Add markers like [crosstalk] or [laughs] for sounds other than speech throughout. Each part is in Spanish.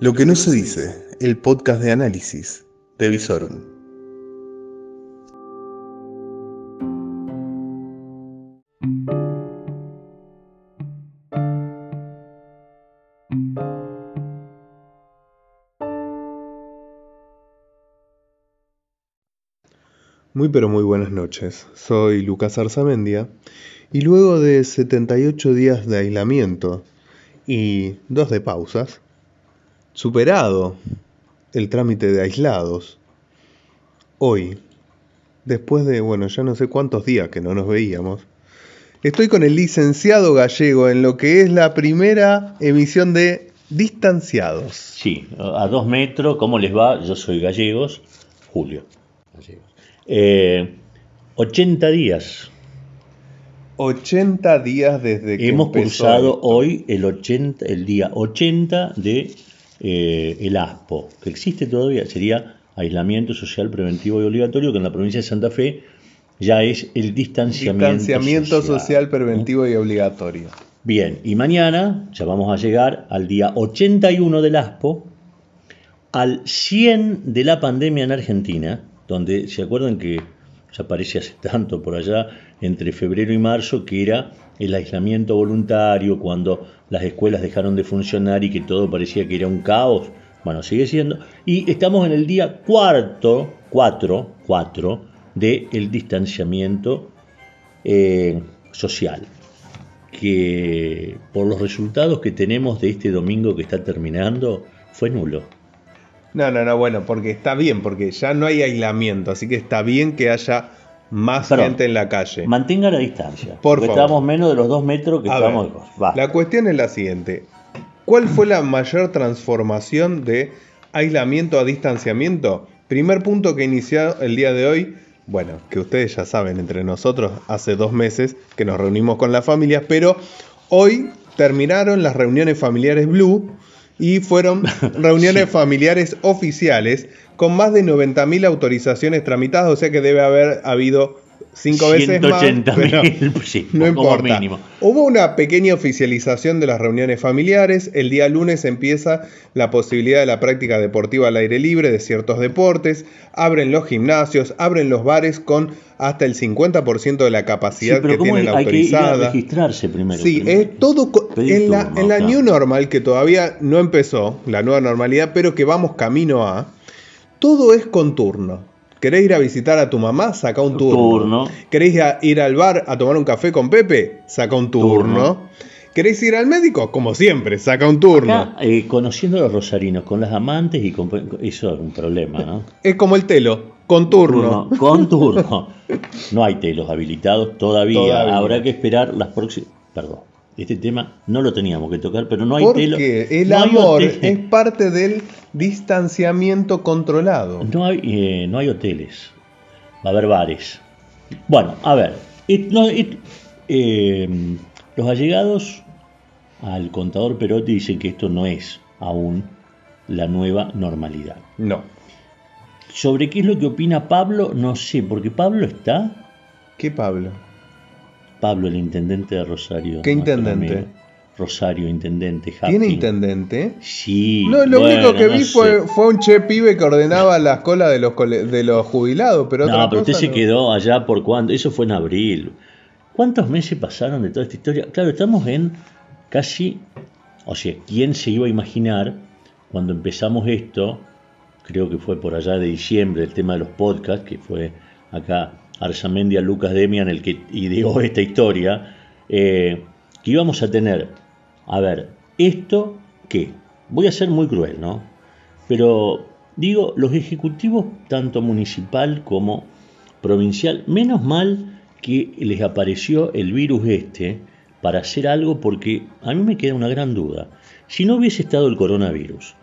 Lo que no se dice, el podcast de análisis de Visorum. Muy pero muy buenas noches, soy Lucas Arzamendia y luego de 78 días de aislamiento y dos de pausas, superado el trámite de aislados, hoy, después de, bueno, ya no sé cuántos días que no nos veíamos, estoy con el licenciado gallego en lo que es la primera emisión de Distanciados. Sí, a dos metros, ¿cómo les va? Yo soy Gallegos, Julio. Eh, 80 días. 80 días desde que Hemos empezó esto. hoy el, 80, el día 80 de eh, el ASPO, que existe todavía, sería aislamiento social preventivo y obligatorio, que en la provincia de Santa Fe ya es el distanciamiento, Distanciamiento social preventivo y obligatorio. Bien, y mañana ya vamos a llegar al día 81 del ASPO, al 100 de la pandemia en Argentina, donde se acuerdan que ya aparece hace [laughs] tanto por allá, entre febrero y marzo, que era el aislamiento voluntario, cuando las escuelas dejaron de funcionar y que todo parecía que era un caos. Bueno, sigue siendo. Y estamos en el día cuarto, cuatro, cuatro, del distanciamiento eh, social que por los resultados que tenemos de este domingo que está terminando, fue nulo. No, no, no, bueno, porque está bien, porque ya no hay aislamiento, así que está bien que haya más Perdón. gente en la calle. Mantenga la distancia. [laughs] Por porque favor. estamos menos de los dos metros que A estamos. ver, Va. la cuestión es la siguiente. ¿Cuál fue la mayor transformación de aislamiento a distanciamiento? Primer punto que inició el día de hoy, bueno, que ustedes ya saben, entre nosotros hace dos meses que nos reunimos con las familias, pero hoy terminaron las reuniones familiares Blue y fueron [laughs] reuniones familiares oficiales con más de 90.000 autorizaciones tramitadas, o sea que debe haber habido cinco veces más. 180.000, pero [laughs] sí, no importa. mínimo. Hubo una pequeña oficialización de las reuniones familiares. El día lunes empieza la posibilidad de la práctica deportiva al aire libre de ciertos deportes. Abren los gimnasios, abren los bares con hasta el 50% de la Sí, capacidad pero que ¿cómo tienen hay que ir a autorizada. registrarse primero? Sí, Primero. es todo en la, turno, en la claro. New Normal, que todavía no empezó, la nueva normalidad, pero que vamos camino a, todo es con turno. ¿Querés ir a visitar a tu mamá? Saca un turno. Turno. ¿Querés ir al bar a tomar un café con Pepe? Saca un turno. Turno. ¿Querés ir al médico? Como siempre, saca un turno. Acá, eh, conociendo a los rosarinos, con las amantes y con. Eso es un problema, ¿no? Es como el telo, con turno. Con turno. No hay telos habilitados todavía. Todavía. Habrá que esperar las próximas. Perdón. Este tema no lo teníamos que tocar, pero no hay. Porque el no hay amor es parte del distanciamiento controlado. No hay, eh, no hay hoteles. Va a haber bares. Bueno, a ver. no, eh, los allegados al contador Perotti dicen que esto no es aún la nueva normalidad. No. Sobre qué es lo que opina Pablo, no sé, porque Pablo está. ¿Qué Pablo? Pablo, el intendente de Rosario. ¿Qué intendente? Rosario, intendente. ¿Tiene Hapkin. intendente? Sí. No, lo bueno, único que no vi sé. fue, fue un che pibe que ordenaba las colas de los, cole- de los jubilados, pero No, pero usted se quedó allá por cuándo. Eso fue en abril. ¿Cuántos meses pasaron de toda esta historia? Claro, estamos en casi. O sea, ¿quién se iba a imaginar cuando empezamos esto? Creo que fue por allá de diciembre, el tema de los podcasts, que fue acá Arzamendia Lucas Demian el que ideó esta historia, eh, que íbamos a tener, a ver, esto que, voy a ser muy cruel, ¿no? Pero digo, los ejecutivos, tanto municipal como provincial, menos mal que les apareció el virus este para hacer algo porque a mí me queda una gran duda. Si no hubiese estado el coronavirus,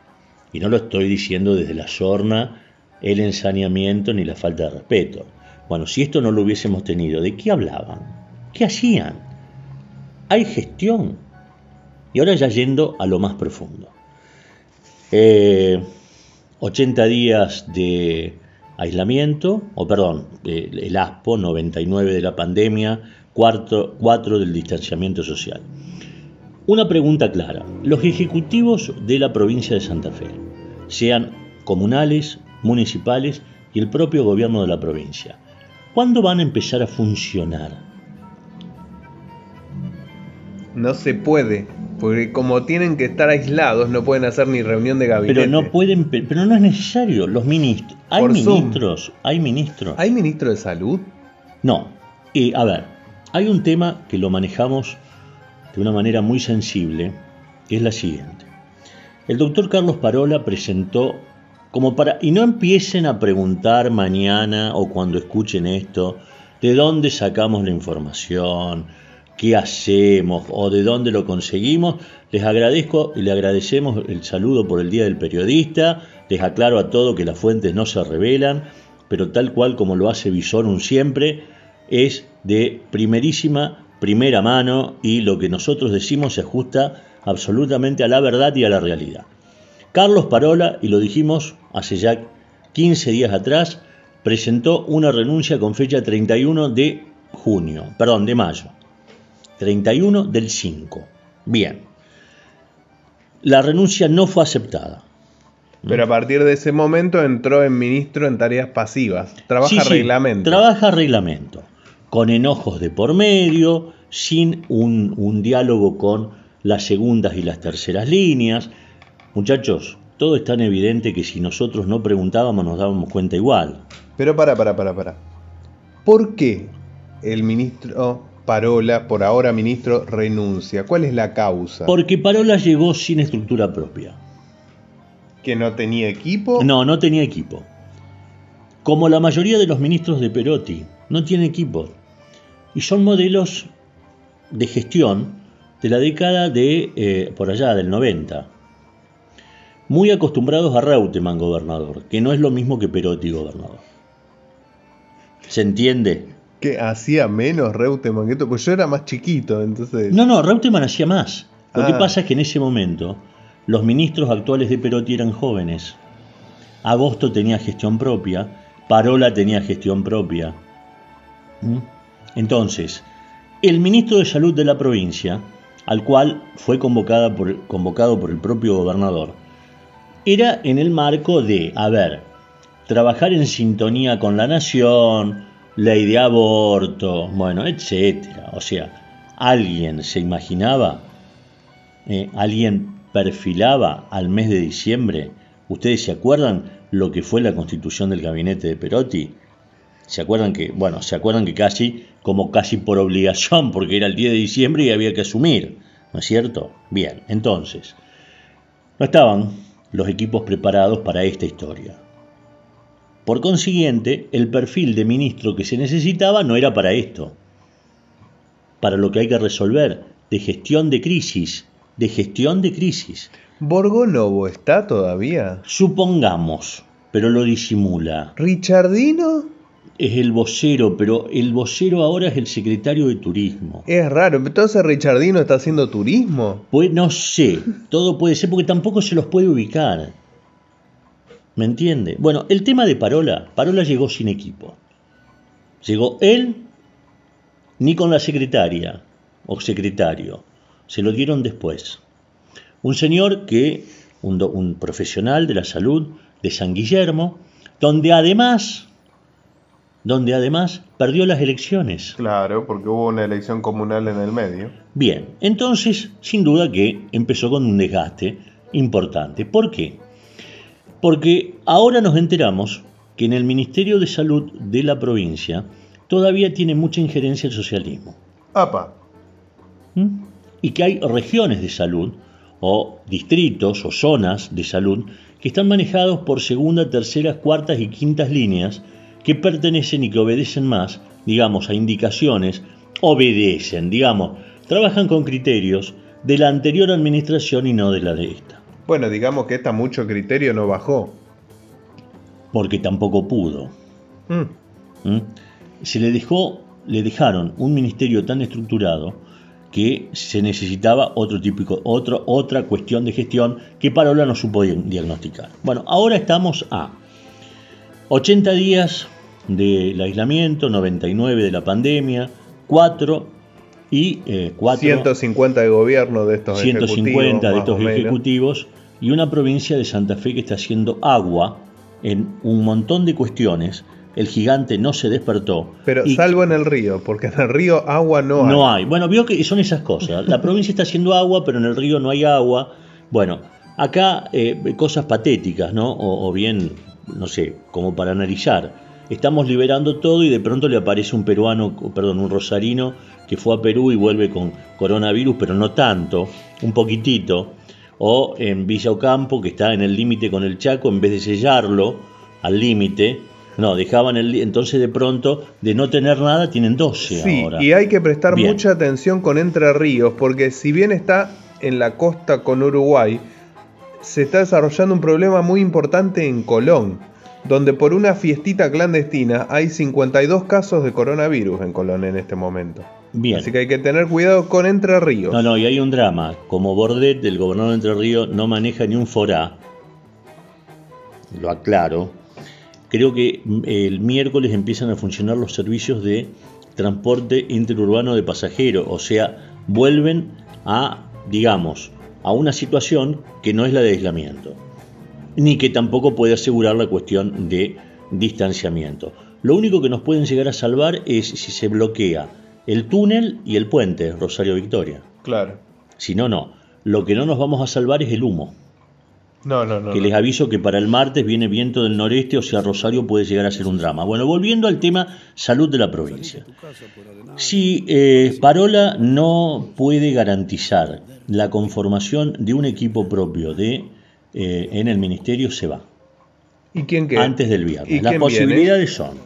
y no lo estoy diciendo desde la sorna, el ensañamiento ni la falta de respeto. Bueno, si esto no lo hubiésemos tenido, ¿de qué hablaban? ¿Qué hacían? Hay gestión. Y ahora ya yendo a lo más profundo. Eh, 80 días de aislamiento, o perdón, eh, el ASPO, 99 de la pandemia, 4, del distanciamiento social. Una pregunta clara. Los ejecutivos de la provincia de Santa Fe, sean comunales, municipales y el propio gobierno de la provincia, ¿cuándo van a empezar a funcionar? No se puede, porque como tienen que estar aislados, no pueden hacer ni reunión de gabinete. Pero no pueden, pero no es necesario. Los ministros, hay ministros, hay ministros. ¿Hay ministro de salud? No. Y a ver, hay un tema que lo manejamos de una manera muy sensible, que es la siguiente. El doctor Carlos Parola presentó como para, y no empiecen a preguntar mañana o cuando escuchen esto, de dónde sacamos la información, qué hacemos o de dónde lo conseguimos. Les agradezco y le agradecemos el saludo por el Día del Periodista. Les aclaro a todo que las fuentes no se revelan, pero tal cual como lo hace un siempre, es de primerísima, primera mano y lo que nosotros decimos se ajusta absolutamente a la verdad y a la realidad. Carlos Parola, y lo dijimos hace ya 15 días atrás, presentó una renuncia con fecha 31 de junio, perdón, de mayo. 31 del 5. Bien. La renuncia no fue aceptada. Pero a partir de ese momento entró en ministro en tareas pasivas. Trabaja reglamento. trabaja reglamento. Con enojos de por medio, sin un, un diálogo con las segundas y las terceras líneas. Muchachos, todo es tan evidente que si nosotros no preguntábamos nos dábamos cuenta igual. Pero para, para, para, para. ¿Por qué el ministro Parola, por ahora ministro, renuncia. ¿Cuál es la causa? Porque Parola llegó sin estructura propia. ¿Que no tenía equipo? No, no tenía equipo. Como la mayoría de los ministros de Perotti, no tiene equipo. Y son modelos de gestión de la década de, eh, por allá, del 90. Muy acostumbrados a Reutemann gobernador, que no es lo mismo que Perotti gobernador. ¿Se entiende? que hacía menos Reutemann que pues yo era más chiquito, entonces... No, no, Reutemann hacía más. Lo que ah. pasa es que en ese momento los ministros actuales de Perotti eran jóvenes. Agosto tenía gestión propia, Parola tenía gestión propia. ¿Mm? Entonces, el ministro de Salud de la provincia, al cual fue convocada por, convocado por el propio gobernador, era en el marco de, a ver, trabajar en sintonía con la nación, ley de aborto, bueno, etcétera. O sea, alguien se imaginaba, eh, alguien perfilaba al mes de diciembre. ¿Ustedes se acuerdan lo que fue la constitución del gabinete de Perotti? ¿Se acuerdan que, bueno, se acuerdan que casi, como casi por obligación, porque era el 10 de diciembre y había que asumir, ¿no es cierto? Bien, entonces, no estaban los equipos preparados para esta historia. Por consiguiente, el perfil de ministro que se necesitaba no era para esto, para lo que hay que resolver, de gestión de crisis, de gestión de crisis. ¿Borgonovo está todavía? Supongamos, pero lo disimula. ¿Richardino? Es el vocero, pero el vocero ahora es el secretario de turismo. Es raro, entonces Richardino está haciendo turismo. Pues no sé, todo puede ser porque tampoco se los puede ubicar. ¿Me entiende? Bueno, el tema de Parola, Parola llegó sin equipo. Llegó él ni con la secretaria o secretario. Se lo dieron después. Un señor que, un, un profesional de la salud de San Guillermo, donde además, donde además perdió las elecciones. Claro, porque hubo una elección comunal en el medio. Bien, entonces, sin duda que empezó con un desgaste importante. ¿Por qué? Porque ahora nos enteramos que en el Ministerio de Salud de la provincia todavía tiene mucha injerencia el socialismo. ¡Apa! ¿Mm? Y que hay regiones de salud, o distritos o zonas de salud, que están manejados por segunda, terceras, cuartas y quintas líneas que pertenecen y que obedecen más, digamos, a indicaciones, obedecen, digamos, trabajan con criterios de la anterior administración y no de la de esta. Bueno, digamos que esta mucho criterio no bajó. Porque tampoco pudo. Mm. ¿Mm? Se le dejó, le dejaron un ministerio tan estructurado que se necesitaba otro típico, otro, otra cuestión de gestión que Parola no supo diagnosticar. Bueno, ahora estamos a 80 días del aislamiento, 99 de la pandemia, 4 y eh, cuatro, 150 de gobierno de estos 150 ejecutivos, de estos ejecutivos y una provincia de Santa Fe que está haciendo agua en un montón de cuestiones. El gigante no se despertó. Pero y salvo en el río, porque en el río agua no, no hay. hay. Bueno, vio que son esas cosas. La provincia está haciendo agua, pero en el río no hay agua. Bueno, acá eh, cosas patéticas, ¿no? O, o bien, no sé, como para analizar. Estamos liberando todo y de pronto le aparece un peruano, perdón, un rosarino que fue a Perú y vuelve con coronavirus, pero no tanto, un poquitito. O en Villa Ocampo, que está en el límite con el Chaco, en vez de sellarlo al límite, no, dejaban el. Entonces de pronto, de no tener nada, tienen 12 Sí, ahora. y hay que prestar Bien. mucha atención con Entre Ríos, porque si bien está en la costa con Uruguay, se está desarrollando un problema muy importante en Colón, donde por una fiestita clandestina hay 52 casos de coronavirus en Colón en este momento. Bien. Así que hay que tener cuidado con Entre Ríos. No, no, y hay un drama. Como Bordet, el gobernador de Entre Ríos, no maneja ni un forá, lo aclaro, creo que mm, el miércoles empiezan a funcionar los servicios de transporte interurbano de pasajeros, o sea, vuelven a, digamos, a una situación que no es la de aislamiento, ni que tampoco puede asegurar la cuestión de distanciamiento. Lo único que nos pueden llegar a salvar es si se bloquea el túnel y el puente Rosario Victoria. Claro. Si no, no. Lo que no nos vamos a salvar es el humo. No, no, no. Que les aviso que para el martes viene viento del noreste, o sea, Rosario puede llegar a ser un drama. Bueno, volviendo al tema salud de la provincia. Si eh, Parola no puede garantizar la conformación de un equipo propio de, eh, en el ministerio, se va. ¿Y quién queda? Antes del ¿Y viernes. Las posibilidades son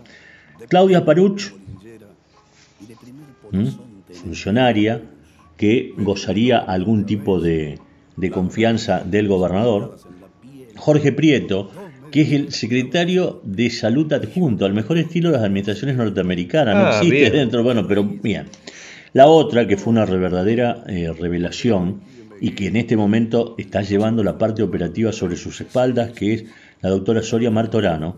Claudia Paruch, funcionaria, que gozaría algún tipo de, de confianza del gobernador. Jorge Prieto, que es el secretario de salud adjunto, al mejor estilo de las administraciones norteamericanas. No Ah, existe bien. dentro, bueno, pero bien. La otra, que fue una verdadera eh, revelación y que en este momento está llevando la parte operativa sobre sus espaldas, que es la doctora Soria Martorano.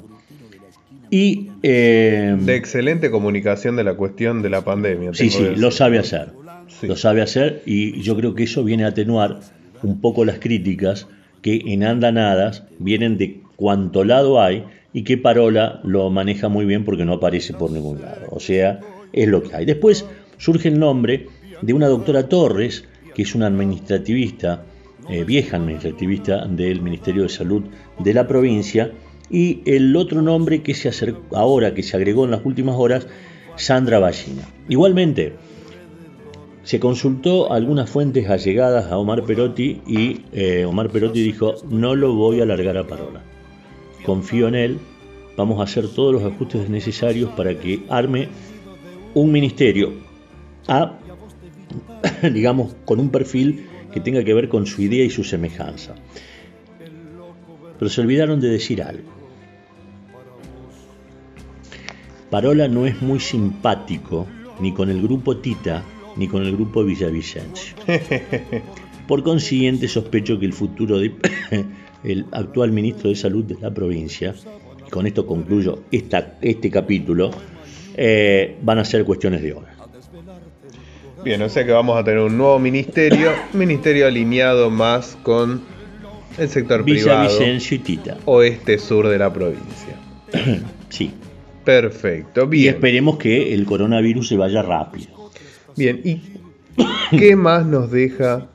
Y eh, De excelente comunicación de la cuestión de la pandemia. Sí, sí, lo sabe hacer. Sí. Lo sabe hacer y yo creo que eso viene a atenuar un poco las críticas que en andanadas vienen de cuánto lado hay y que Parola lo maneja muy bien porque no aparece por ningún lado. O sea, es lo que hay. Después surge el nombre de una doctora Torres, que es una administrativista, eh, vieja administrativista del Ministerio de Salud de la provincia, y el otro nombre que se acercó ahora, que se agregó en las últimas horas, Sandra Ballina. Igualmente, se consultó algunas fuentes allegadas a Omar Perotti y eh, Omar Perotti dijo, no lo voy a alargar a Parola. Confío en él, vamos a hacer todos los ajustes necesarios para que arme un ministerio a, [laughs] digamos, con un perfil que tenga que ver con su idea y su semejanza. Pero se olvidaron de decir algo. Parola no es muy simpático ni con el grupo Tita ni con el grupo Villavicencio. Por consiguiente, sospecho que el futuro del [coughs] actual ministro de Salud de la provincia, y con esto concluyo esta, este capítulo, eh, van a ser cuestiones de horas. Bien, o sea que vamos a tener un nuevo ministerio, un ministerio alineado más con el sector privado, y Tita. oeste-sur de la provincia. [coughs] Sí. Perfecto, Y bien. esperemos que el coronavirus se vaya rápido. Bien, ¿y qué más nos deja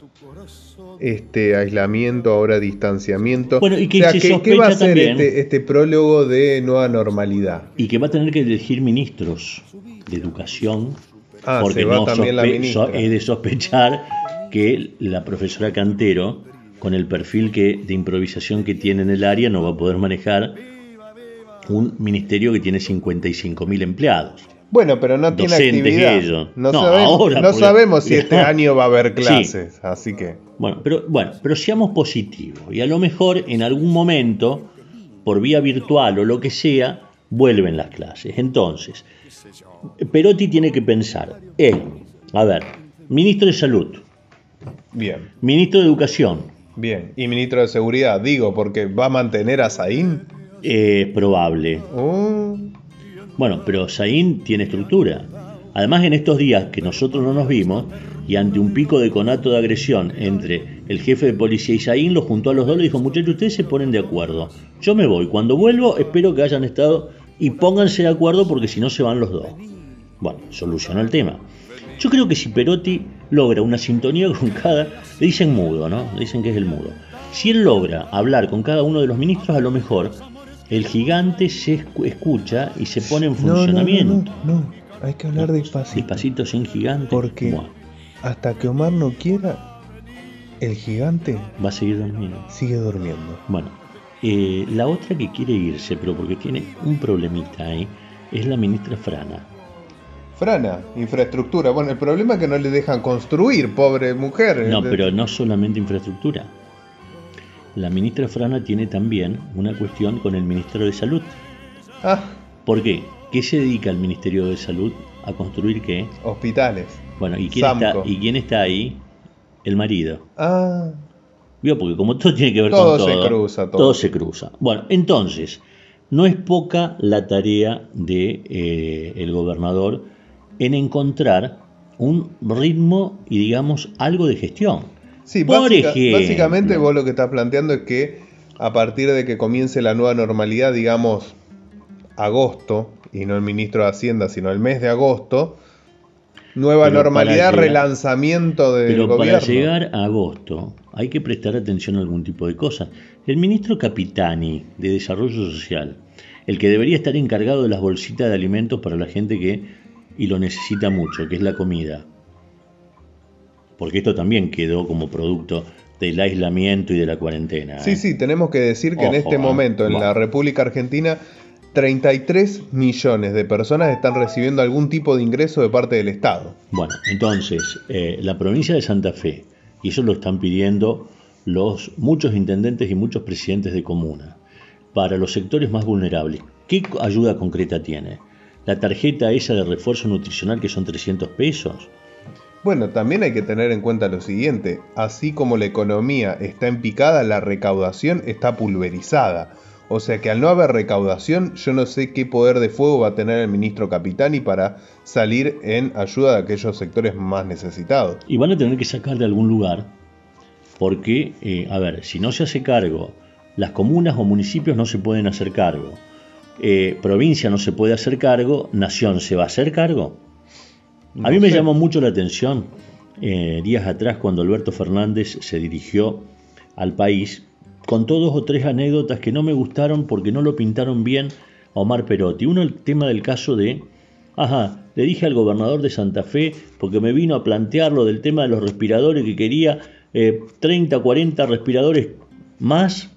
este aislamiento, ahora distanciamiento? Bueno, y que o sea, se ¿qué, qué va a ser este, este prólogo de nueva normalidad? Y que va a tener que elegir ministros de educación. Ah, porque se va no también la sospe- ministra. so- es de sospechar que la profesora Cantero, con el perfil que, de improvisación que tiene en el área, no va a poder manejar un ministerio que tiene 55.000 empleados. Bueno, pero no tiene actividad. ellos. No, No, sabemos, ahora, no porque- sabemos si [laughs] este año va a haber Sí. clases, así que Bueno, pero bueno, pero seamos positivos y a lo mejor en algún momento, por vía virtual o lo que sea, vuelven las clases. Entonces, Perotti tiene que pensar, él, a ver, ministro de Salud, bien, ministro de Educación, bien. Y ministro de Seguridad, digo, porque va a mantener a Saín. eh, probable. Uh, Bueno, pero Saín tiene estructura. Además, en estos días que nosotros no nos vimos, y ante un pico de conato de agresión entre el jefe de policía y Isaín, lo juntó a los dos y le dijo, muchachos, ustedes se ponen de acuerdo. Yo me voy. Cuando vuelvo, espero que hayan estado y pónganse de acuerdo porque si no se van los dos. Bueno, solucionó el tema. Yo creo que si Perotti logra una sintonía [laughs] con cada, le dicen mudo, ¿no? Le dicen que es el mudo. Si él logra hablar con cada uno de los ministros, a lo mejor el gigante se escucha y se pone en funcionamiento. No, no, hay que hablar despacito. Despacito sin gigante. Porque hasta que Omar no quiera, el gigante va a seguir durmiendo. Sigue durmiendo. Bueno, eh, la otra que quiere irse, pero porque tiene un problemita ahí, es la ministra Frana. Frana, infraestructura. Bueno, el problema es que no le dejan construir, pobre mujer. No, pero no solamente infraestructura. La ministra Frana tiene también una cuestión con el Ministerio de Salud. Ah. ¿Por qué? ¿Qué se dedica el Ministerio de Salud a construir qué? Hospitales. Bueno, ¿y quién, está, ¿y quién está ahí? El marido. Ah. ¿Vio? Porque como todo tiene que ver todo con todo. Todo se cruza. Todo. todo se cruza. Bueno, entonces, no es poca la tarea del de, eh, el gobernador en encontrar un ritmo y digamos algo de gestión. Sí, básicamente vos lo que estás planteando es que a partir de que comience la nueva normalidad, digamos agosto, y no el ministro de Hacienda, sino el mes de agosto, nueva normalidad, relanzamiento del pero gobierno. Para llegar a agosto hay que prestar atención a algún tipo de cosas. El ministro Capitani de Desarrollo Social, el que debería estar encargado de las bolsitas de alimentos para la gente que y lo necesita mucho, que es la comida. Porque esto también quedó como producto del aislamiento y de la cuarentena. Sí, ¿eh? sí, tenemos que decir que en este ¿eh? momento en la República Argentina 33 millones de personas están recibiendo algún tipo de ingreso de parte del Estado. Bueno, entonces, eh, la provincia de Santa Fe, y eso lo están pidiendo los muchos intendentes y muchos presidentes de comuna, para los sectores más vulnerables, ¿qué ayuda concreta tiene? la tarjeta esa de refuerzo nutricional que son 300 pesos. Bueno, también hay que tener en cuenta lo siguiente, así como la economía está en picada, la recaudación está pulverizada. O sea que al no haber recaudación, yo no sé qué poder de fuego va a tener el ministro Capitani para salir en ayuda de aquellos sectores más necesitados. Y van a tener que sacar de algún lugar, porque, eh, a ver, si no se hace cargo, las comunas o municipios no se pueden hacer cargo eh, provincia no se puede hacer cargo, nación se va a hacer cargo. A mí me llamó mucho la atención eh, días atrás cuando Alberto Fernández se dirigió al país, contó dos o tres anécdotas que no me gustaron porque no lo pintaron bien a Omar Perotti. Uno el tema del caso de, ajá, le dije al gobernador de Santa Fe, porque me vino a plantear lo del tema de los respiradores, que quería 30, eh, 40 respiradores más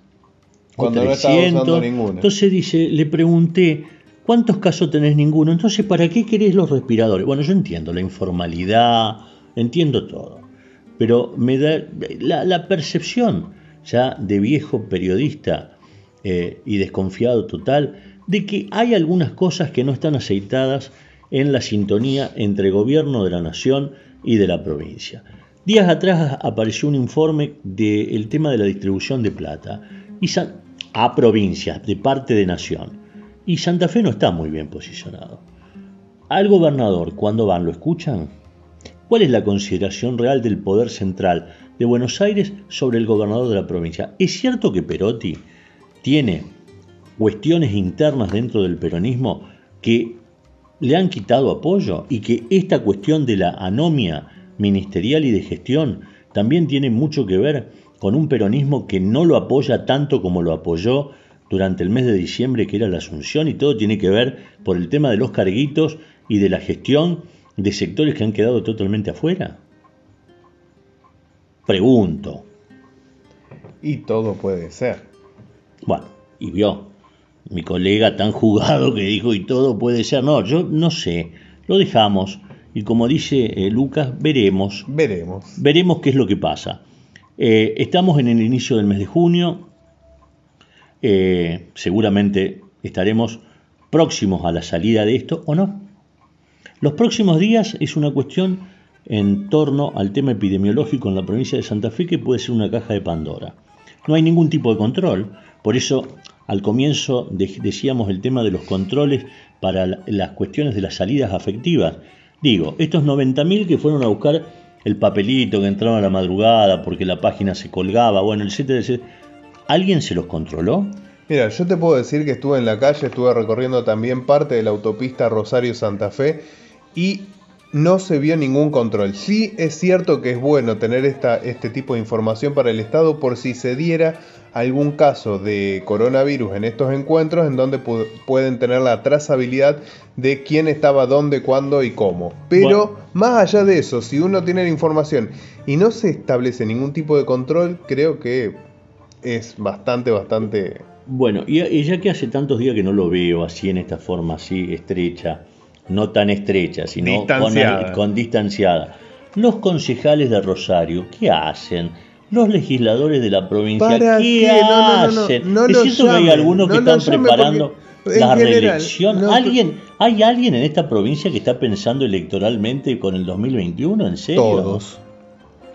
cuando no estaba usando ninguno. Entonces dice, le pregunté, ¿cuántos casos tenés ninguno? Entonces, ¿para qué querés los respiradores? Bueno, yo entiendo la informalidad, entiendo todo, pero me da la, percepción ya de viejo periodista eh, y desconfiado total de que hay algunas cosas que no están aceitadas en la sintonía entre gobierno de la nación y de la provincia. Días atrás apareció un informe del tema de la distribución de plata y a provincias de parte de nación. Y Santa Fe no está muy bien posicionado. Al gobernador, cuando van, lo escuchan. ¿Cuál es la consideración real del poder central de Buenos Aires sobre el gobernador de la provincia? ¿Es cierto que Perotti tiene cuestiones internas dentro del peronismo que le han quitado apoyo y que esta cuestión de la anomia ministerial y de gestión también tiene mucho que ver con un peronismo que no lo apoya tanto como lo apoyó durante el mes de diciembre, que era la Asunción, y todo tiene que ver por el tema de los carguitos y de la gestión de sectores que han quedado totalmente afuera? Pregunto. Y todo puede ser. Bueno, y vio, mi colega tan jugado que dijo y todo puede ser. No, yo no sé, lo dejamos. Y como dice eh, Lucas, veremos. Veremos. Veremos qué es lo que pasa. Eh, estamos en el inicio del mes de junio, eh, seguramente estaremos próximos a la salida de esto o no. Los próximos días es una cuestión en torno al tema epidemiológico en la provincia de Santa Fe que puede ser una caja de Pandora. No hay ningún tipo de control, por eso al comienzo decíamos el tema de los controles para las cuestiones de las salidas afectivas. Digo, estos 90.000 que fueron a buscar el papelito, que entraron a la madrugada porque la página se colgaba, bueno, etcétera, etcétera, ¿alguien se los controló? Mira, yo te puedo decir que estuve en la calle, estuve recorriendo también parte de la autopista Rosario-Santa Fe y no se vio ningún control. Sí es cierto que es bueno tener esta, este tipo de información para el Estado por si se diera algún caso de coronavirus en estos encuentros en donde pueden tener la trazabilidad de quién estaba dónde, cuándo y cómo. Pero más allá de eso, si uno tiene la información y no se establece ningún tipo de control, creo que es bastante, bastante... Bueno, y, ya que hace tantos días que no lo veo así en esta forma, así estrecha, no tan estrecha, sino Con, distanciada. Los concejales de Rosario, ¿qué hacen? Los legisladores de la provincia, ¿qué, hacen? No, es cierto que hay algunos que están preparando la reelección. ¿Alguien, ¿Hay alguien en esta provincia que está pensando electoralmente con el 2021? ¿En serio? Todos.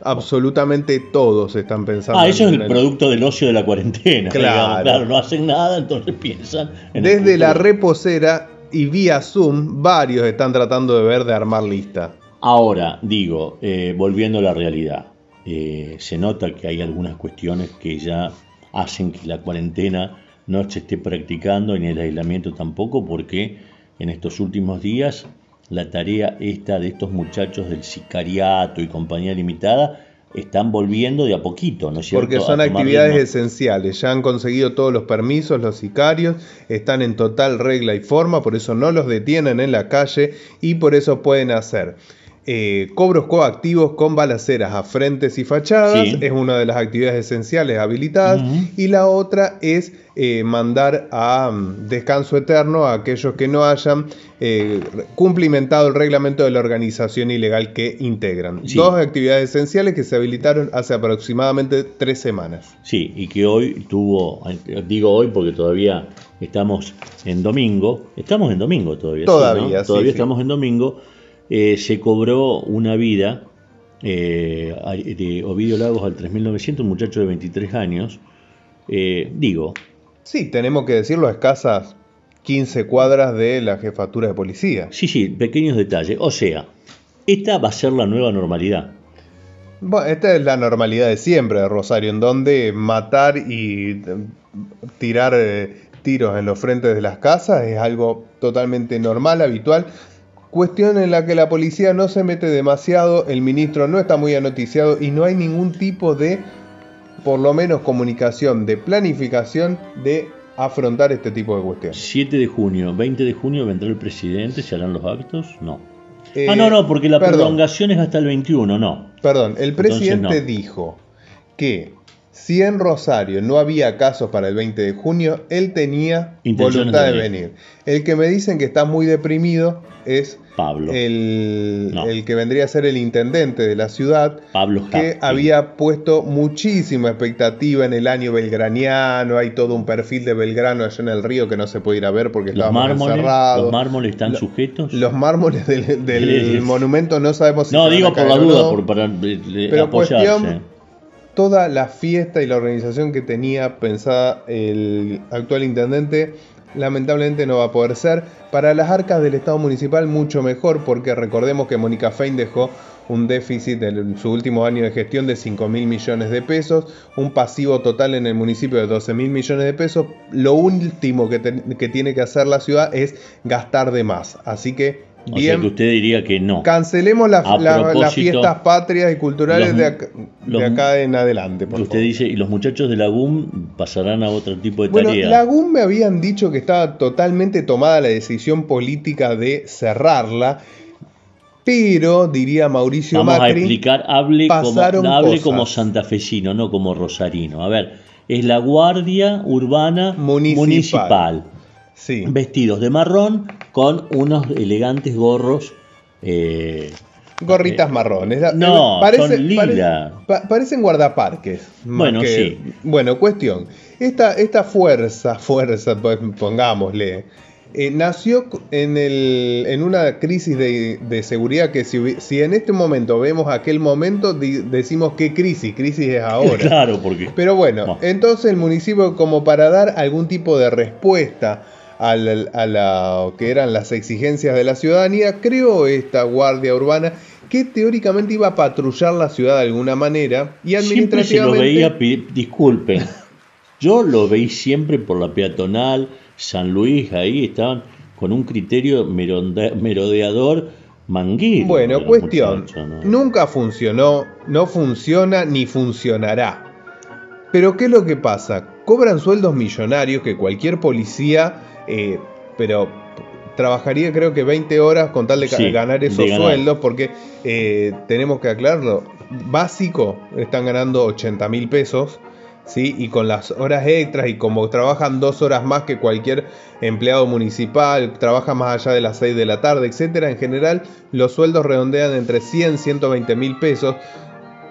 Absolutamente todos están pensando. Ah, eso es el, producto del ocio de la cuarentena. Claro. claro, no hacen nada, entonces piensan. En Desde la reposera y vía Zoom, varios están tratando de ver de armar lista. Ahora, digo, eh, volviendo a la realidad, eh, se nota que hay algunas cuestiones que ya hacen que la cuarentena no se esté practicando ni el aislamiento tampoco, porque en estos últimos días la tarea esta de estos muchachos del sicariato y compañía limitada están volviendo de a poquito, ¿no es cierto? Porque son actividades esenciales, ya han conseguido todos los permisos, los sicarios, están en total regla y forma, por eso no los detienen en la calle y por eso pueden hacer eh, cobros coactivos con balaceras a frentes y fachadas, es una de las actividades esenciales habilitadas, y la otra es eh, mandar a mm, descanso eterno a aquellos que no hayan eh, cumplimentado el reglamento de la organización ilegal que integran. Dos actividades esenciales que se habilitaron hace aproximadamente tres semanas. Sí, y que hoy tuvo, digo hoy porque todavía estamos en domingo, estamos en domingo todavía. Todavía, Todavía estamos en domingo eh, se cobró una vida eh, de Ovidio Lagos al 3900, un muchacho de 23 años. Eh, digo. Sí, tenemos que decirlo a escasas 15 cuadras de la jefatura de policía. Sí, sí, pequeños detalles. O sea, esta va a ser la nueva normalidad. Bueno, esta es la normalidad de siempre de Rosario, en donde matar y tirar tiros en los frentes de las casas es algo totalmente normal, habitual. Cuestión en la que la policía no se mete demasiado, el ministro no está muy anoticiado y no hay ningún tipo de, por lo menos, comunicación, de planificación de afrontar este tipo de cuestiones. 7 de junio, 20 de junio vendrá el presidente, ¿se harán los actos? No. ah, no, no, porque la prolongación es hasta el 21, no. Perdón, el presidente dijo que si en Rosario no había casos para el 20 de junio, él tenía voluntad de venir. El que me dicen que está muy deprimido es Pablo. El, el, que vendría a ser el intendente de la ciudad, Pablo que había puesto muchísima expectativa en el año belgraniano, hay todo un perfil de Belgrano allá en el río que no se puede ir a ver porque estaba encerrado. ¿Los mármoles están sujetos? Los mármoles del, monumento no sabemos si No, digo por la duda, por, para eh, Pero cuestión, toda la fiesta y la organización que tenía pensada el actual intendente lamentablemente no va a poder ser. Para las arcas del Estado municipal mucho mejor porque recordemos que Mónica Fein dejó un déficit en su último año de gestión de 5 mil millones de pesos, un pasivo total en el municipio de 12 mil millones de pesos. Lo último que, que tiene que hacer la ciudad es gastar de más. Así que Bien. O que usted diría que no. Cancelemos las fiestas patrias y culturales de, acá, en adelante. usted dice, y los muchachos de la GUM pasarán a otro tipo de bueno, tarea. La GUM me habían dicho que estaba totalmente tomada la decisión política de cerrarla. Pero, diría Mauricio Vamos a explicar, hable, como, hable como santafesino, no como rosarino. A ver, es la Guardia Urbana municipal vestidos de marrón con unos elegantes gorros. Eh, Gorritas eh, marrones. No, son lila. parecen guardaparques. Bueno, sí. Bueno, cuestión. Esta, esta fuerza, fuerza, pues, pongámosle, eh, nació en, el, en, una crisis de, seguridad que si, si, en este momento vemos aquel momento, decimos qué crisis, crisis es ahora. [laughs] Claro, porque... Pero bueno, entonces el municipio como para dar algún tipo de respuesta a, la- a la- que eran las exigencias de la ciudadanía, creó esta guardia urbana que teóricamente iba a patrullar la ciudad de alguna manera y Siempre se lo administrativamente veía, disculpen, yo lo veí siempre por la peatonal, San Luis, ahí estaban con un criterio merodeador manguero. Bueno, cuestión, nunca funcionó, no funciona ni funcionará. Pero ¿qué es lo que pasa? Cobran sueldos millonarios que cualquier policía, eh, pero trabajaría creo que 20 horas con tal de Sí, ganar de esos ganar. sueldos, porque eh, tenemos que aclararlo, básico están ganando 80 mil pesos. ¿Sí? Y con las horas extras y como trabajan dos horas más que cualquier empleado municipal, trabaja más allá de las 6 de la tarde, etcétera, en general los sueldos redondean entre 100 y 120 mil pesos,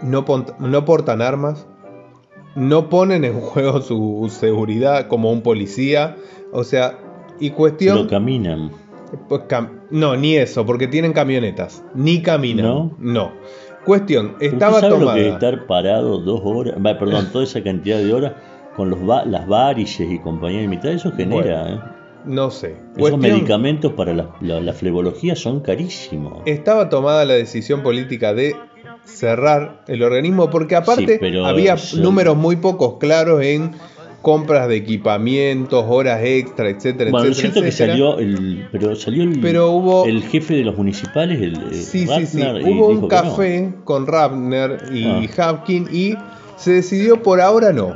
no, no portan armas, no ponen en juego su seguridad como un policía, o sea, y cuestión... Lo caminan. Pues cam- no, ni eso, porque tienen camionetas. Ni caminan. ¿No? Cuestión, ¿Usted estaba sabe tomada. lo que es estar parado dos horas, perdón, toda esa cantidad de horas con los va- las varices y compañía de mitad? Eso genera, Bueno, ¿eh? No sé. Esos Cuestión, medicamentos para la, la, la flebología son carísimos. estaba tomada la decisión política de cerrar el organismo porque aparte Sí, pero había números muy pocos claros en compras de equipamientos, horas extra, etcétera, Bueno, lo etcétera, cierto que etcétera. salió el, pero salió el, Pero hubo- el jefe de los municipales, el eh, Sí, sí, sí. Hubo un no. café con Rapner y Ah. Hapkin y se decidió por ahora no.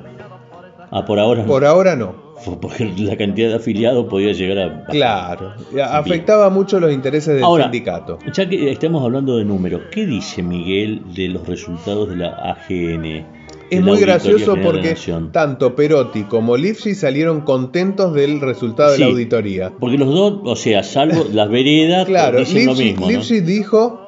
Ah, por ahora, Por ahora no. no, [laughs] porque la cantidad de afiliados podía llegar a. Claro. Afectaba mucho los intereses del Ahora, sindicato. Ya que estamos hablando de números, ¿qué dice Miguel de los resultados de la AGN? Es muy gracioso porque tanto Perotti como Lipsi salieron contentos del resultado de la auditoría. Porque los dos, o sea, salvo [laughs] las veredas, Claro, dicen lo Lipsi, mismo. ¿no? Lipsi dijo,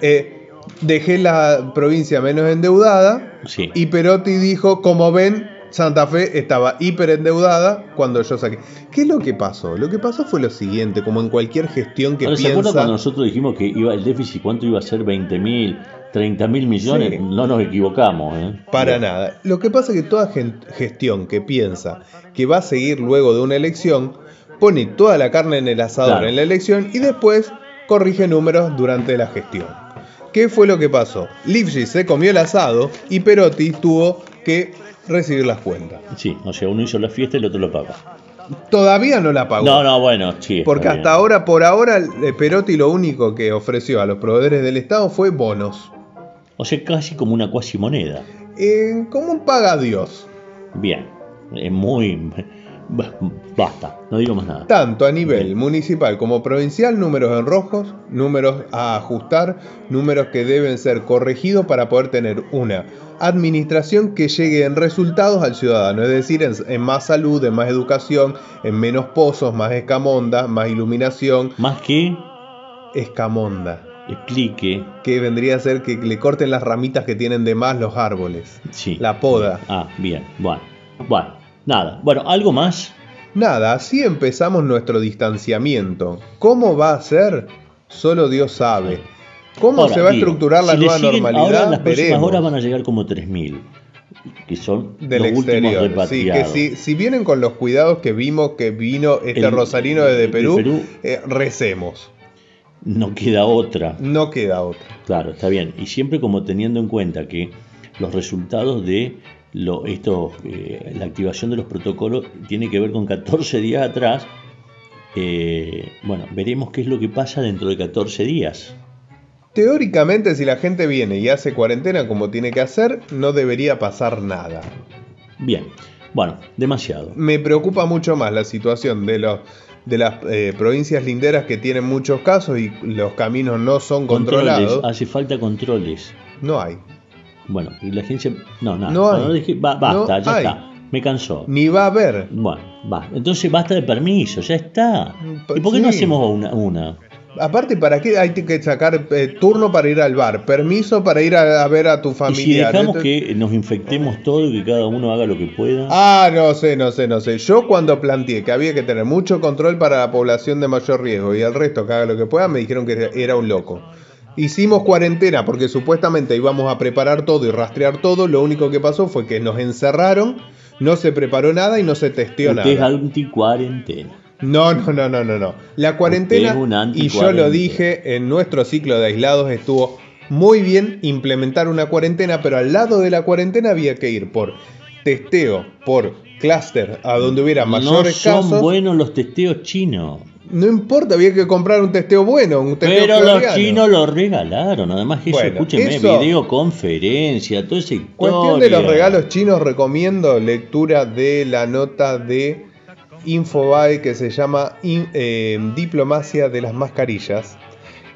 eh, dejé la provincia menos endeudada Sí. y Perotti dijo, como ven, Santa Fe estaba hiperendeudada cuando yo saqué. ¿Qué es lo que pasó? Lo que pasó fue lo siguiente, como en cualquier gestión que Ahora, ¿Se acuerdan piensa... cuando nosotros dijimos que iba el déficit, cuánto iba a ser? 20 mil, 30 mil millones. Sí. No nos equivocamos. ¿eh? Para nada. Lo que pasa es que toda gestión que piensa que va a seguir luego de una elección, pone toda la carne en el asador Claro. en la elección y después corrige números durante la gestión. ¿Qué fue lo que pasó? Lipschitz se comió el asado y Perotti tuvo que recibir las cuentas. Sí, o sea, uno hizo la fiesta y el otro lo paga. Todavía no la pagó. No, no, bueno, sí. Porque bien. hasta ahora, por ahora, eh, Perotti lo único que ofreció a los proveedores del Estado fue bonos. O sea, casi como una cuasi moneda. Eh, como un paga Dios. Bien. Es muy. Basta, no digo más nada. Tanto a nivel Bien. municipal como provincial, números en rojos, números a ajustar, números que deben ser corregidos para poder tener una administración que llegue en resultados al ciudadano, es decir, en, en más salud, en más educación, en menos pozos, más escamonda, más iluminación, Más que escamonda, explique. que vendría a ser que le corten las ramitas que tienen de más los árboles, Sí. la poda. Ah, bien. Bueno. Bueno. Nada. Bueno, ¿algo más? Nada, así empezamos nuestro distanciamiento. ¿Cómo va a ser? Solo Dios sabe. ¿Cómo Ahora, se va a digo, estructurar la si nueva siguen- normalidad? Ahora las próximas Veremos. horas van a llegar como 3.000, que son Del los exterior. Sí, que si, si vienen con los cuidados que vimos que vino este El- rosarino desde de Perú, Perú. eh, recemos. No queda otra. No queda otra. Claro, está bien. Y siempre como teniendo en cuenta que los resultados de lo, esto, eh, la activación de los protocolos tiene que ver con 14 días atrás. eh, bueno, veremos qué es lo que pasa dentro de 14 días. Teóricamente, si la gente viene y hace cuarentena como tiene que hacer, no debería pasar nada. Bien, bueno, demasiado. Me preocupa mucho más la situación de los de las eh, provincias linderas que tienen muchos casos y los caminos no son Controles, controlados. hace falta controles. No hay. Bueno, y la agencia... No, nada. No hay. Dije, ba- basta, No ya hay. está. Me cansó. Ni va a haber. Bueno, va. Entonces basta de permiso, ya está. Pues ¿Y por qué no hacemos una? una? Aparte, ¿para qué hay que sacar eh, turno para ir al bar? Permiso para ir a, a ver a tu Y si familia. dejamos que nos infectemos todo y que cada uno haga lo que pueda. Ah, no sé, no sé, no sé. Yo cuando planteé que había que tener mucho control para la población de mayor riesgo y el resto que haga lo que pueda, me dijeron que era un loco. Hicimos cuarentena porque supuestamente íbamos a preparar todo y rastrear todo. Lo único que pasó fue que nos encerraron, no se preparó nada y no se testeó Usted es nada. anti-cuarentena. No, no, no, no, no, no. La cuarentena, y yo lo dije, en nuestro ciclo de aislados estuvo muy bien implementar una cuarentena, pero al lado de la cuarentena había que ir por testeo, por clúster, a donde hubiera mayores no son buenos los testeos chinos. No importa, había que comprar un testeo bueno, un testeo Pero los chinos lo regalaron, además que eso, escúcheme, videoconferencia, todo ese Cuestión de los regalos chinos, recomiendo lectura de la nota de Infobae que se llama eh, Diplomacia de las Mascarillas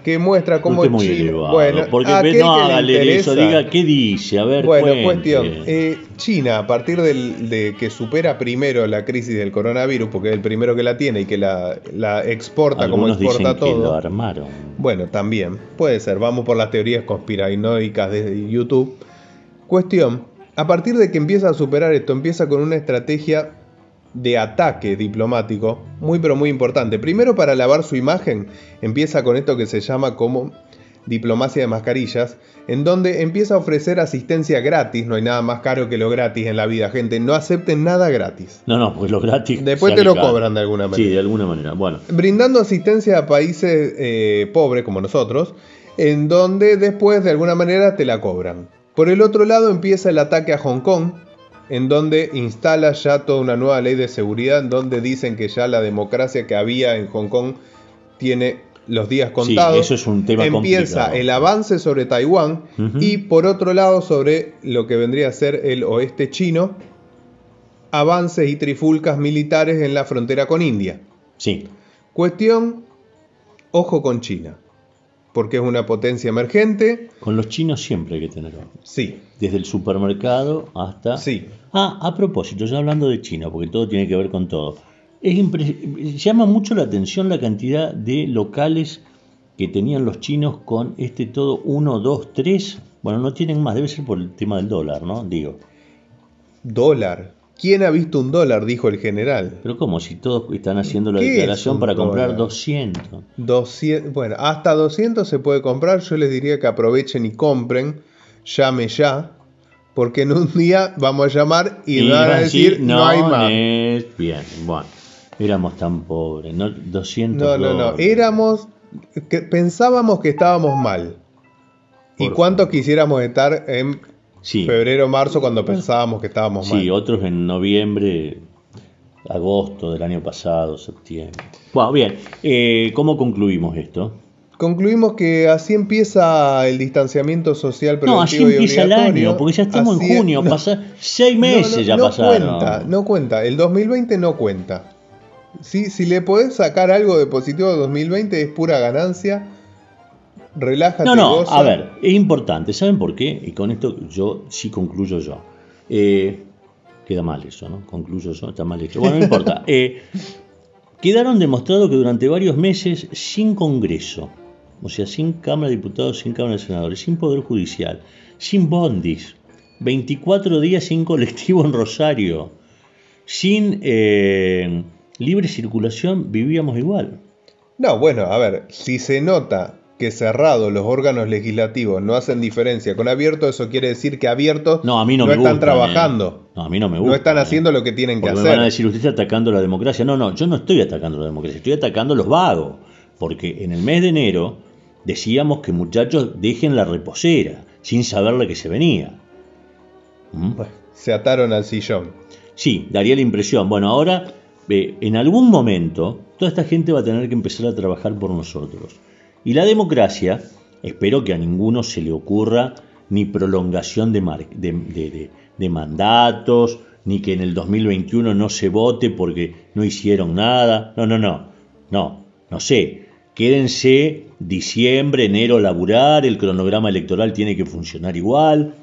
que muestra cómo China. Bueno, porque no haga eso, diga qué dice, a ver. Bueno, cuestión. Eh, China, a partir de que supera primero la crisis del coronavirus, porque es el primero que la tiene y que la, exporta como exporta todo. Que lo armaron. Bueno, también puede ser. Vamos por las teorías conspiranoicas de YouTube. Cuestión. A partir de que empieza a superar esto, empieza con una estrategia de ataque diplomático muy pero muy importante. Primero para lavar su imagen, empieza con esto que se llama como diplomacia de mascarillas, en donde empieza a ofrecer asistencia gratis, no hay nada más caro que lo gratis en la vida, gente, no acepten nada gratis. No, no, pues lo gratis. Después te lo cobran de alguna manera. Sí, de alguna manera, bueno. Brindando asistencia a países eh, pobres como nosotros, en donde después de alguna manera te la cobran. Por el otro lado empieza el ataque a Hong Kong, en donde instala ya toda una nueva ley de seguridad, en donde dicen que ya la democracia que había en Hong Kong tiene los días contados. eso es un tema Empieza el avance sobre Taiwán y por otro lado sobre lo que vendría a ser el oeste chino, avances y trifulcas militares en la frontera con India. Sí. Cuestión, ojo con China porque es una potencia emergente. Con los chinos siempre hay que tener Sí. Desde el supermercado hasta... Sí. Ah, a propósito, ya hablando de China, porque todo tiene que ver con todo. Es llama mucho la atención la cantidad de locales que tenían los chinos con este todo 1, 2, 3. Bueno, no tienen más, debe ser por el tema del dólar, ¿no? Digo. Dólar. ¿Quién ha visto un dólar? Dijo el general. Pero como si todos están haciendo la declaración para comprar 200. 200. Bueno, hasta 200 se puede comprar. Yo les diría que aprovechen y compren. Llame ya. Porque en un día vamos a llamar y, van a decir, no, hay más. Bien, bueno. Éramos tan pobres, ¿no? 200 No, no, no. Éramos. Que pensábamos que estábamos mal. ¿Y cuánto quisiéramos estar en Febrero, marzo, cuando pensábamos que estábamos mal. Sí, otros en noviembre, agosto del año pasado, septiembre. Bueno, bien, eh, ¿cómo concluimos esto? Concluimos que así empieza el distanciamiento social preventivo No, así empieza el año, porque ya estamos en junio, pasa, seis meses ya pasaron. No cuenta, no cuenta, el 2020 no cuenta. Si, si le podés sacar algo de positivo de 2020 es pura ganancia relájate. No, no, a ver, es importante. ¿Saben por qué? Y con esto yo sí concluyo yo. Eh, queda mal eso, ¿no? Concluyo yo, está mal hecho. Bueno, no importa. [laughs] Eh, quedaron demostrados que durante varios meses, sin Congreso, o sea, sin Cámara de Diputados, sin Cámara de Senadores, sin Poder Judicial, sin bondis, 24 días sin colectivo en Rosario, sin eh, libre circulación, vivíamos igual. No, bueno, a ver, si se nota que cerrado los órganos legislativos no hacen diferencia con abierto, eso quiere decir que abiertos no, no, están trabajando. No, a mí no me gusta. No están haciendo lo que tienen que hacer. Me van a decir, usted está atacando la democracia. No, no, yo no estoy atacando la democracia, estoy atacando los vagos. Porque en el mes de enero decíamos que muchachos dejen la reposera, sin saber la que se venía. ¿Mm? se ataron al sillón. Sí, daría la impresión. Bueno, ahora, eh, en algún momento, toda esta gente va a tener que empezar a trabajar por nosotros. Y la democracia, espero que a ninguno se le ocurra ni prolongación de, mandatos, ni que en el 2021 no se vote porque no hicieron nada. No, no, no. No, no sé. Quédense diciembre, enero laburar, el cronograma electoral tiene que funcionar igual.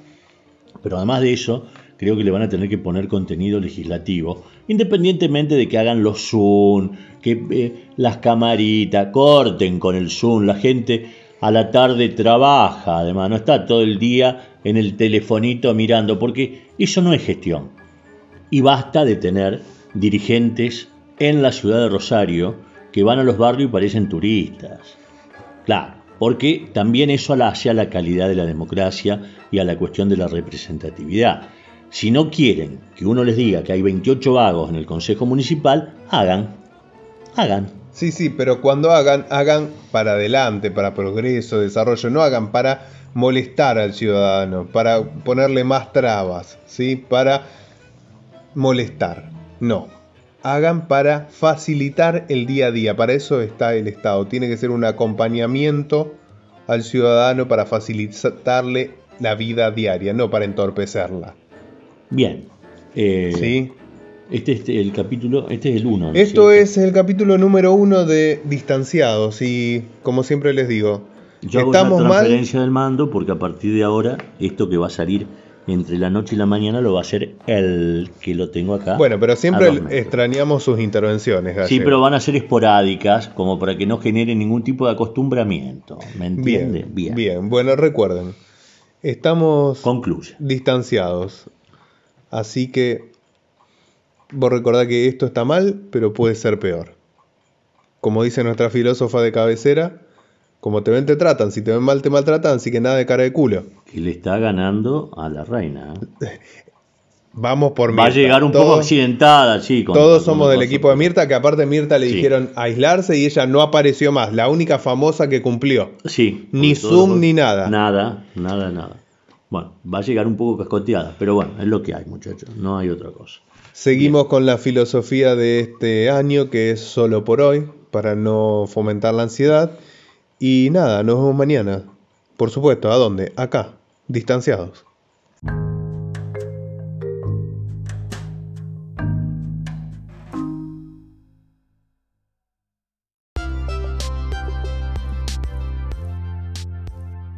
Pero además de eso, creo que le van a tener que poner contenido legislativo, independientemente de que hagan los Zoom, que eh, las camaritas corten con el Zoom, la gente a la tarde trabaja, además, no está todo el día en el telefonito mirando, porque eso no es gestión. Y basta de tener dirigentes en la ciudad de Rosario que van a los barrios y parecen turistas. Claro, porque también eso hace a la calidad de la democracia y a la cuestión de la representatividad. Si no quieren que uno les diga que hay 28 vagos en el Consejo Municipal, hagan. hagan. Sí, sí, pero cuando hagan, hagan para adelante, para progreso, desarrollo, no hagan para molestar al ciudadano, para ponerle más trabas, ¿sí? Para molestar. No. Hagan para facilitar el día a día. Para eso está el Estado. Tiene que ser un acompañamiento al ciudadano para facilitarle la vida diaria, no para entorpecerla. Bien. Eh, ¿Sí? Este es el capítulo, este es el 1. Esto es el capítulo número uno de Distanciados y como siempre les digo, Yo hago estamos una mal. transferencia del mando porque a partir de ahora, esto que va a salir entre la noche y la mañana lo va a hacer el que lo tengo acá. Bueno, pero siempre extrañamos sus intervenciones, Sí, Gallego. pero van a ser esporádicas, como para que no genere ningún tipo de acostumbramiento. ¿Me entiende? Bien, bien. Bueno, recuerden, estamos Concluye. distanciados. Así que vos recordá que esto está mal, pero puede ser peor. Como dice nuestra filósofa de cabecera, como te ven te tratan, si te ven mal te maltratan, así que nada de cara de culo. Que le está ganando a la reina. ¿eh? [laughs] Vamos por Va a Mirta. llegar un poco accidentada, con- Todos somos del equipo de Mirta, que aparte Mirta le Sí. dijeron aislarse y ella no apareció más, la única famosa que cumplió. Sí. Ni Zoom ni nada. Nada, nada, nada. Bueno, va a llegar un poco cascoteada, pero bueno, es lo que hay, muchachos. No hay otra cosa. Seguimos con la filosofía de este año, que es solo por hoy, para no fomentar la ansiedad. Y nada, nos vemos mañana. Por supuesto, ¿a dónde? Acá, distanciados.